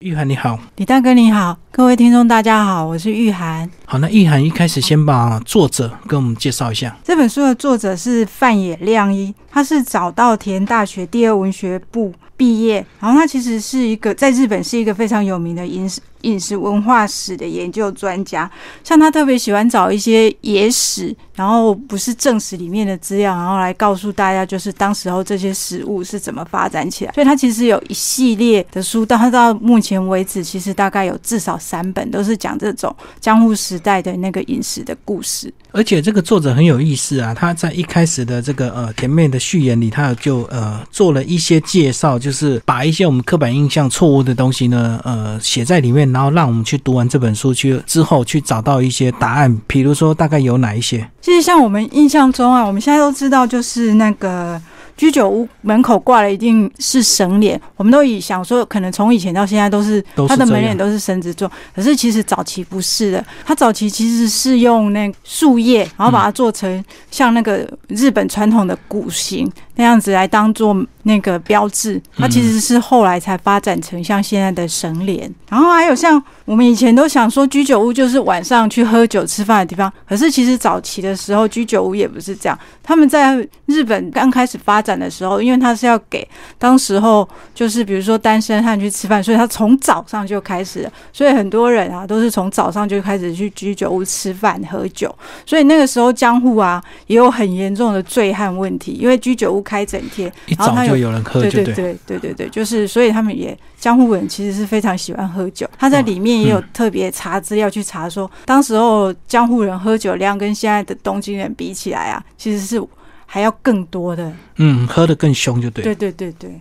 玉涵你好，李大哥你好，各位听众大家好，我是玉涵。好，那玉涵一开始先把作者跟我们介绍一下。这本书的作者是范野亮一，他是早稻田大学第二文学部毕业，然后他其实是一个在日本是一个非常有名的饮食饮食文化史的研究专家。像他特别喜欢找一些野史，然后不是正史里面的资料，然后来告诉大家就是当时候这些食物是怎么发展起来。所以他其实有一系列的书，到他到目前为止，其实大概有至少三本都是讲这种江户时代的那个饮食的故事。而且这个作者很有意思啊，他在一开始的这个呃甜妹的序言里，他就呃做了一些介绍，就是把一些我们刻板印象错误的东西呢，呃写在里面，然后让我们去读完这本书去之后去找到一些答案。比如说大概有哪一些？其实像我们印象中啊，我们现在都知道就是那个。居酒屋门口挂了一定是神脸，我们都以想说，可能从以前到现在都是它的门脸都是绳子做，可是其实早期不是的，它早期其实是用那树叶，然后把它做成像那个日本传统的鼓形那样子来当做那个标志，它其实是后来才发展成像现在的神脸。然后还有像我们以前都想说居酒屋就是晚上去喝酒吃饭的地方，可是其实早期的时候居酒屋也不是这样，他们在日本刚开始发展的时候，因为他是要给当时候就是比如说单身汉去吃饭，所以他从早上就开始了，所以很多人啊都是从早上就开始去居酒屋吃饭喝酒，所以那个时候江户啊也有很严重的醉汉问题，因为居酒屋开整天，然后他有人喝，对对对对对对，就是所以他们也江户人其实是非常喜欢喝酒，他在里面也有特别查资料去查说，当时候江户人喝酒量跟现在的东京人比起来啊，其实是。还要更多的，嗯，喝的更凶就对。对对对对。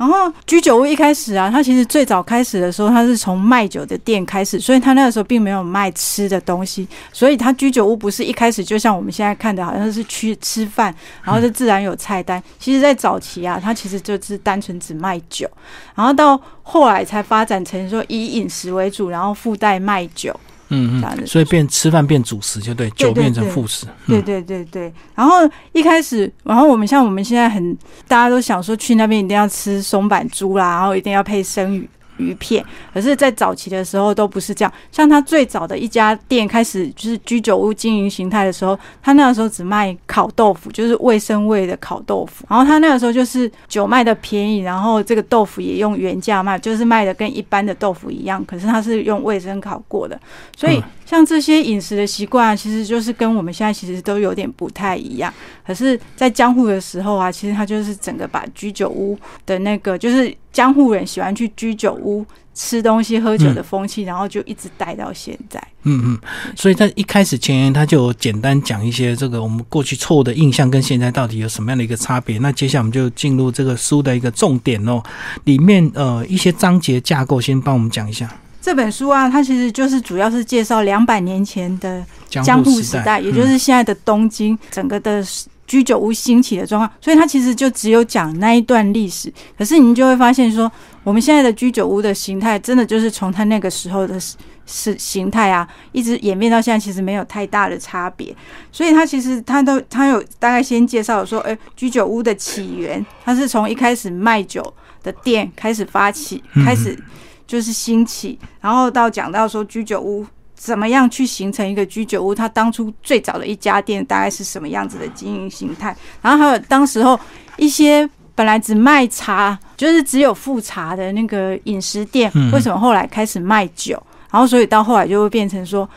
然后居酒屋一开始啊，它其实最早开始的时候，它是从卖酒的店开始，所以它那个时候并没有卖吃的东西，所以它居酒屋不是一开始就像我们现在看的，好像是去吃饭，然后就自然有菜单。其实，在早期啊，它其实就是单纯只卖酒，然后到后来才发展成说以饮食为主，然后附带卖酒。嗯嗯，所以变吃饭变主食就对，酒变成副食。对对对对。然后一开始，然后我们像我们现在很大家都想说去那边一定要吃松板猪啦，然后一定要配生鱼。鱼片，可是，在早期的时候都不是这样。像他最早的一家店开始就是居酒屋经营形态的时候，他那个时候只卖烤豆腐，就是卫生味的烤豆腐。然后他那个时候就是酒卖的便宜，然后这个豆腐也用原价卖，就是卖的跟一般的豆腐一样。可是他是用卫生烤过的，所以像这些饮食的习惯，其实就是跟我们现在其实都有点不太一样。可是，在江户的时候啊，其实他就是整个把居酒屋的那个就是。江户人喜欢去居酒屋吃东西、喝酒的风气，然后就一直带到现在。嗯嗯，所以在一开始前言，他就简单讲一些这个我们过去错误的印象跟现在到底有什么样的一个差别。那接下来我们就进入这个书的一个重点哦，里面呃一些章节架构，先帮我们讲一下。这本书啊，它其实就是主要是介绍两百年前的江户时代，也就是现在的东京整个的。居酒屋兴起的状况，所以它其实就只有讲那一段历史。可是你就会发现说，我们现在的居酒屋的形态，真的就是从它那个时候的是形态啊，一直演变到现在，其实没有太大的差别。所以它其实它都它有大概先介绍说，哎，居酒屋的起源，它是从一开始卖酒的店开始发起，开始就是兴起，然后到讲到说居酒屋。怎么样去形成一个居酒屋？它当初最早的一家店大概是什么样子的经营形态？然后还有当时候一些本来只卖茶，就是只有富茶的那个饮食店，为什么后来开始卖酒？然后所以到后来就会变成说。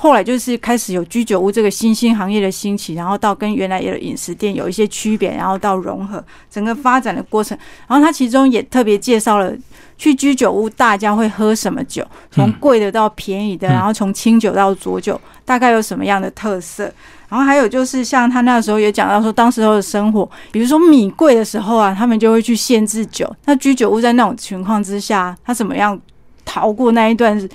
后来就是开始有居酒屋这个新兴行业的兴起，然后到跟原来有饮食店有一些区别，然后到融合整个发展的过程。然后他其中也特别介绍了去居酒屋大家会喝什么酒，从贵的到便宜的，然后从清酒到浊酒，大概有什么样的特色。然后还有就是像他那时候也讲到说，当时候的生活，比如说米贵的时候啊，他们就会去限制酒。那居酒屋在那种情况之下，他怎么样逃过那一段？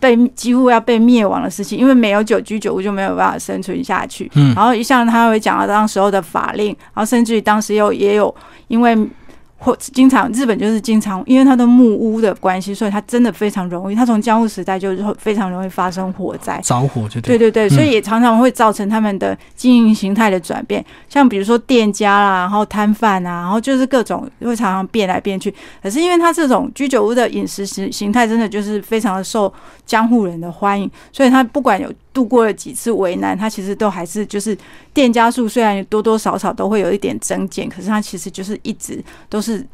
被几乎要被灭亡的事情，因为没有酒居酒屋就没有办法生存下去。嗯，然后一向他会讲到当时候的法令，然后甚至于当时又也有因为或经常日本就是经常，因为它的木屋的关系，所以它真的非常容易。它从江户时代就非常容易发生火灾，着火就对对对，所以也常常会造成他们的经营形态的转变。像比如说店家啦，然后摊贩啊，然后就是各种会常常变来变去。可是因为它这种居酒屋的饮食形形态，真的就是非常的受江户人的欢迎，所以它不管有度过了几次为难，他其实都还是就是店家数虽然多多少少都会有一点增减，可是他其实就是一直都是。是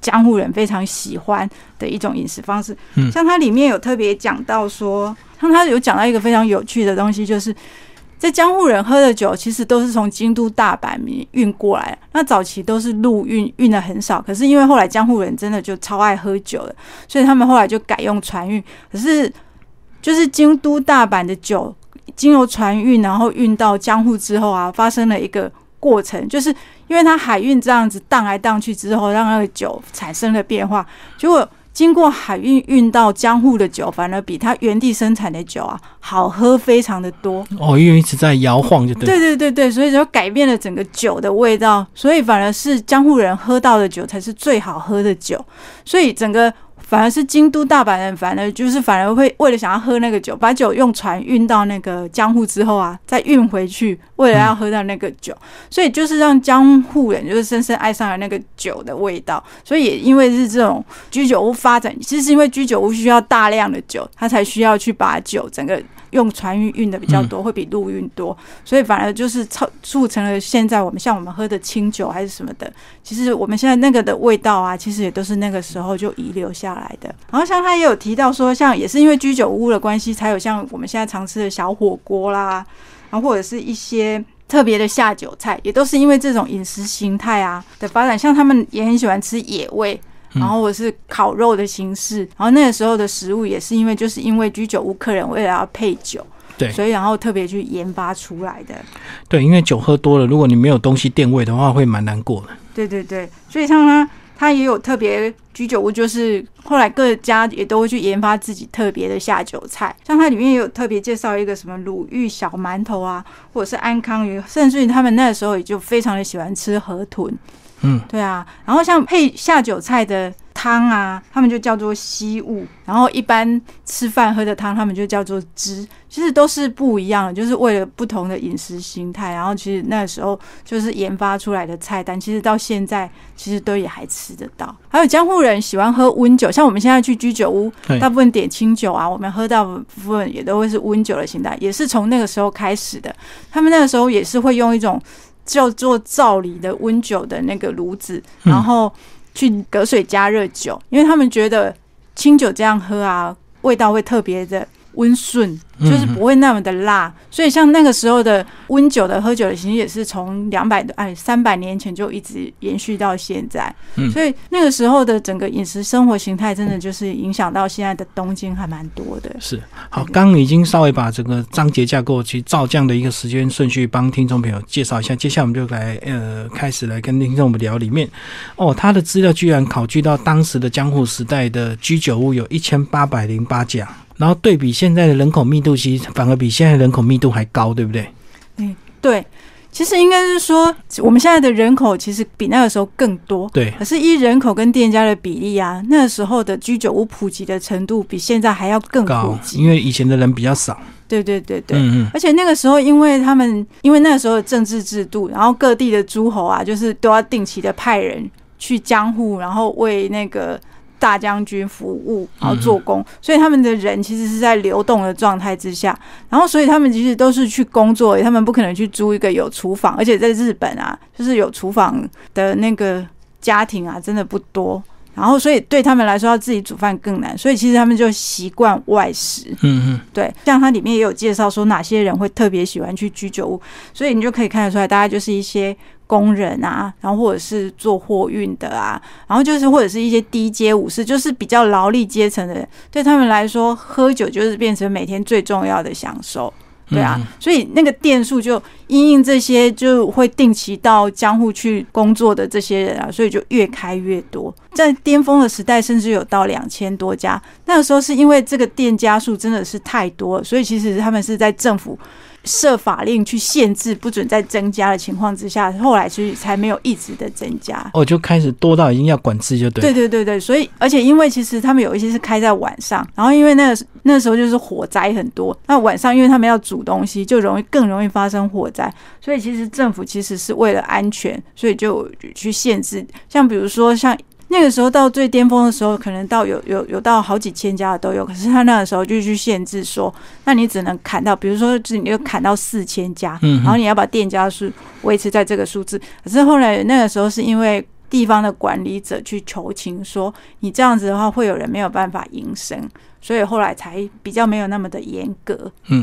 江户人非常喜欢的一种饮食方式。嗯，像它里面有特别讲到说，像它有讲到一个非常有趣的东西，就是在江户人喝的酒，其实都是从京都、大阪运过来。那早期都是陆运，运的很少。可是因为后来江户人真的就超爱喝酒了，所以他们后来就改用船运。可是就是京都、大阪的酒经由船运，然后运到江户之后啊，发生了一个。过程就是因为它海运这样子荡来荡去之后，让那个酒产生了变化。结果经过海运运到江户的酒，反而比它原地生产的酒啊好喝非常的多。哦，因为一直在摇晃，就对。对对对对，所以就改变了整个酒的味道。所以反而是江户人喝到的酒才是最好喝的酒。所以整个。反而是京都、大阪人，反而就是反而会为了想要喝那个酒，把酒用船运到那个江户之后啊，再运回去，为了要喝到那个酒，所以就是让江户人就是深深爱上了那个酒的味道。所以也因为是这种居酒屋发展，其实是因为居酒屋需要大量的酒，他才需要去把酒整个。用船运运的比较多，会比陆运多，所以反而就是促促成了现在我们像我们喝的清酒还是什么的，其实我们现在那个的味道啊，其实也都是那个时候就遗留下来的。然后像他也有提到说，像也是因为居酒屋的关系，才有像我们现在常吃的小火锅啦，然后或者是一些特别的下酒菜，也都是因为这种饮食形态啊的发展。像他们也很喜欢吃野味。然后我是烤肉的形式，然后那个时候的食物也是因为就是因为居酒屋客人为了要配酒，对，所以然后特别去研发出来的。对，因为酒喝多了，如果你没有东西垫位的话，会蛮难过的。对对对，所以像他，他也有特别居酒屋，就是后来各家也都会去研发自己特别的下酒菜，像它里面也有特别介绍一个什么鲁豫小馒头啊，或者是安康鱼，甚至于他们那个时候也就非常的喜欢吃河豚。嗯，对啊，然后像配下酒菜的汤啊，他们就叫做稀物，然后一般吃饭喝的汤，他们就叫做汁，其实都是不一样的，就是为了不同的饮食形态，然后其实那时候就是研发出来的菜单，其实到现在其实都也还吃得到。还有江户人喜欢喝温酒，像我们现在去居酒屋，大部分点清酒啊，我们喝到部分也都会是温酒的形态，也是从那个时候开始的。他们那个时候也是会用一种。叫做灶里的温酒的那个炉子，然后去隔水加热酒，因为他们觉得清酒这样喝啊，味道会特别的温顺。就是不会那么的辣，所以像那个时候的温酒的喝酒的形式也是从两百多哎三百年前就一直延续到现在，所以那个时候的整个饮食生活形态真的就是影响到现在的东京还蛮多的。是好，刚已经稍微把整个章节架构其实照这样的一个时间顺序帮听众朋友介绍一下，接下来我们就来呃开始来跟听众们聊里面哦，他的资料居然考据到当时的江户时代的居酒屋有一千八百零八家。然后对比现在的人口密度，其实反而比现在人口密度还高，对不对？嗯，对。其实应该是说，我们现在的人口其实比那个时候更多。对。可是依人口跟店家的比例啊，那个时候的居酒屋普及的程度比现在还要更普及，因为以前的人比较少。对对对对。嗯嗯。而且那个时候，因为他们因为那个时候的政治制度，然后各地的诸侯啊，就是都要定期的派人去江户，然后为那个。大将军服务，然后做工，所以他们的人其实是在流动的状态之下，然后所以他们其实都是去工作，他们不可能去租一个有厨房，而且在日本啊，就是有厨房的那个家庭啊，真的不多。然后所以对他们来说，要自己煮饭更难，所以其实他们就习惯外食。嗯嗯，对，像它里面也有介绍说哪些人会特别喜欢去居酒屋，所以你就可以看得出来，大家就是一些。工人啊，然后或者是做货运的啊，然后就是或者是一些低阶武士，就是比较劳力阶层的人，对他们来说，喝酒就是变成每天最重要的享受，对啊，所以那个店数就因应这些就会定期到江户去工作的这些人啊，所以就越开越多，在巅峰的时代，甚至有到两千多家。那个时候是因为这个店家数真的是太多，所以其实他们是在政府。设法令去限制，不准再增加的情况之下，后来所以才没有一直的增加。哦，就开始多到已经要管制，就对。对对对对，所以而且因为其实他们有一些是开在晚上，然后因为那个那时候就是火灾很多，那晚上因为他们要煮东西，就容易更容易发生火灾，所以其实政府其实是为了安全，所以就去限制，像比如说像。那个时候到最巅峰的时候，可能到有有有到好几千家的都有。可是他那个时候就去限制说，那你只能砍到，比如说，你就砍到四千家，然后你要把店家数维持在这个数字。可是后来那个时候是因为地方的管理者去求情，说你这样子的话会有人没有办法营生，所以后来才比较没有那么的严格。嗯，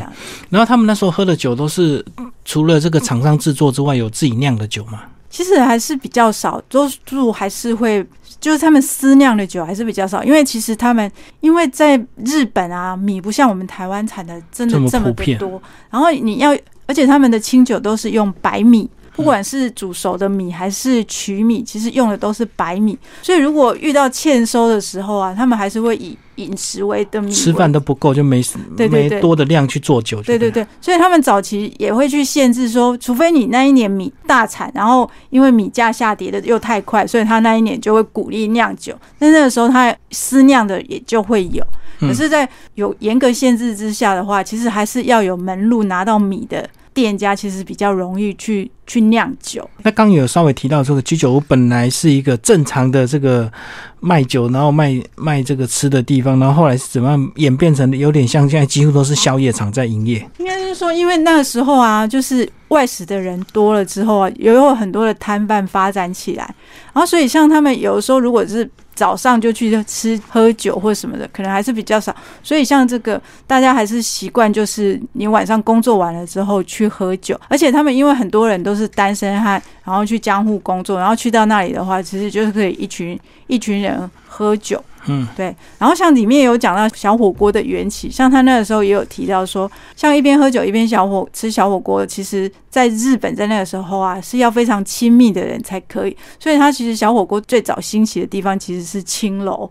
然后他们那时候喝的酒都是除了这个厂商制作之外，有自己酿的酒吗？其实还是比较少，多数还是会。就是他们私酿的酒还是比较少，因为其实他们因为在日本啊，米不像我们台湾产的真的这么的多，然后你要，而且他们的清酒都是用白米。不管是煮熟的米还是曲米，其实用的都是白米，所以如果遇到欠收的时候啊，他们还是会以饮食为的米，吃饭都不够就没对没多的量去做酒。对对对，所以他们早期也会去限制说，除非你那一年米大产，然后因为米价下跌的又太快，所以他那一年就会鼓励酿酒。那那个时候他私酿的也就会有，可是，在有严格限制之下的话，其实还是要有门路拿到米的。店家其实比较容易去去酿酒。那刚有稍微提到这个居酒屋本来是一个正常的这个卖酒，然后卖卖这个吃的地方，然后后来是怎么样演变成有点像现在几乎都是宵夜场在营业？应该是说，因为那个时候啊，就是外食的人多了之后啊，也有很多的摊贩发展起来，然后所以像他们有的时候如果是。早上就去吃喝酒或什么的，可能还是比较少。所以像这个，大家还是习惯就是你晚上工作完了之后去喝酒。而且他们因为很多人都是单身汉，然后去江户工作，然后去到那里的话，其实就是可以一群一群人喝酒。嗯，对。然后像里面有讲到小火锅的缘起，像他那个时候也有提到说，像一边喝酒一边小火吃小火锅，其实在日本在那个时候啊是要非常亲密的人才可以。所以他其实小火锅最早兴起的地方其实是青楼。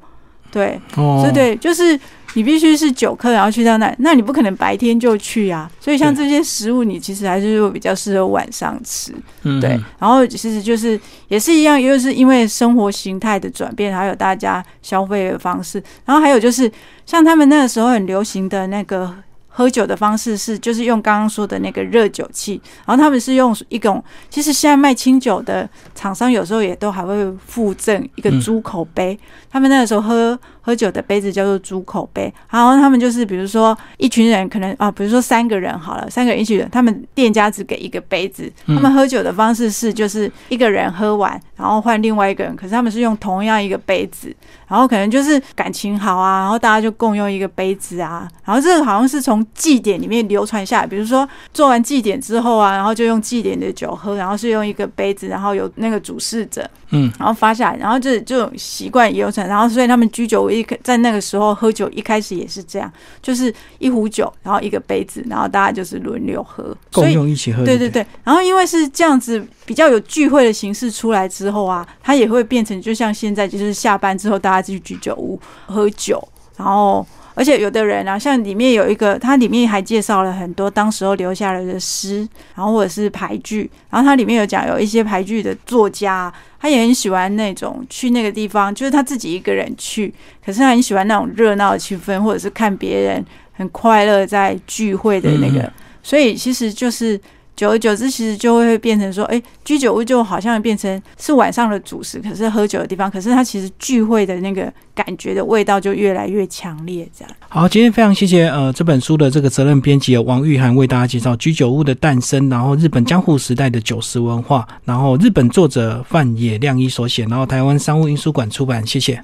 对，所以对，就是你必须是酒客，然后去到那，那你不可能白天就去啊。所以像这些食物，你其实还是比较适合晚上吃。对，然后其实就是也是一样，又是因为生活形态的转变，还有大家消费的方式，然后还有就是像他们那个时候很流行的那个。喝酒的方式是，就是用刚刚说的那个热酒器，然后他们是用一种，其实现在卖清酒的厂商有时候也都还会附赠一个猪口杯，他们那个时候喝。喝酒的杯子叫做猪口杯，然后他们就是比如说一群人可能啊，比如说三个人好了，三个人一起人，他们店家只给一个杯子，他们喝酒的方式是就是一个人喝完，然后换另外一个人，可是他们是用同样一个杯子，然后可能就是感情好啊，然后大家就共用一个杯子啊，然后这个好像是从祭典里面流传下来，比如说做完祭典之后啊，然后就用祭典的酒喝，然后是用一个杯子，然后有那个主事者，嗯，然后发下来，然后这这种习惯也有传，然后所以他们居酒。一在那个时候喝酒，一开始也是这样，就是一壶酒，然后一个杯子，然后大家就是轮流喝，共用一起喝。对对对。然后因为是这样子，比较有聚会的形式出来之后啊，它也会变成就像现在，就是下班之后大家去居酒屋喝酒，然后。而且有的人啊，像里面有一个，它里面还介绍了很多当时候留下来的诗，然后或者是牌剧，然后它里面有讲有一些牌剧的作家，他也很喜欢那种去那个地方，就是他自己一个人去，可是他很喜欢那种热闹的气氛，或者是看别人很快乐在聚会的那个，所以其实就是。久而久之，其实就会变成说，哎，居酒屋就好像变成是晚上的主食，可是喝酒的地方，可是它其实聚会的那个感觉的味道就越来越强烈。这样。好，今天非常谢谢呃这本书的这个责任编辑王玉涵为大家介绍居酒屋的诞生，然后日本江户时代的酒食文化，然后日本作者范野亮一所写，然后台湾商务印书馆出版，谢谢。